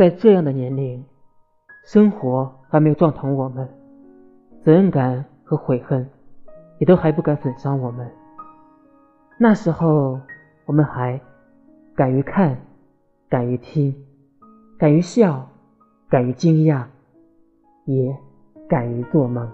在这样的年龄生活还没有撞疼我们责任感和悔恨也都还不敢损伤我们。那时候我们还敢于看敢于听敢于笑敢于惊讶也敢于做梦。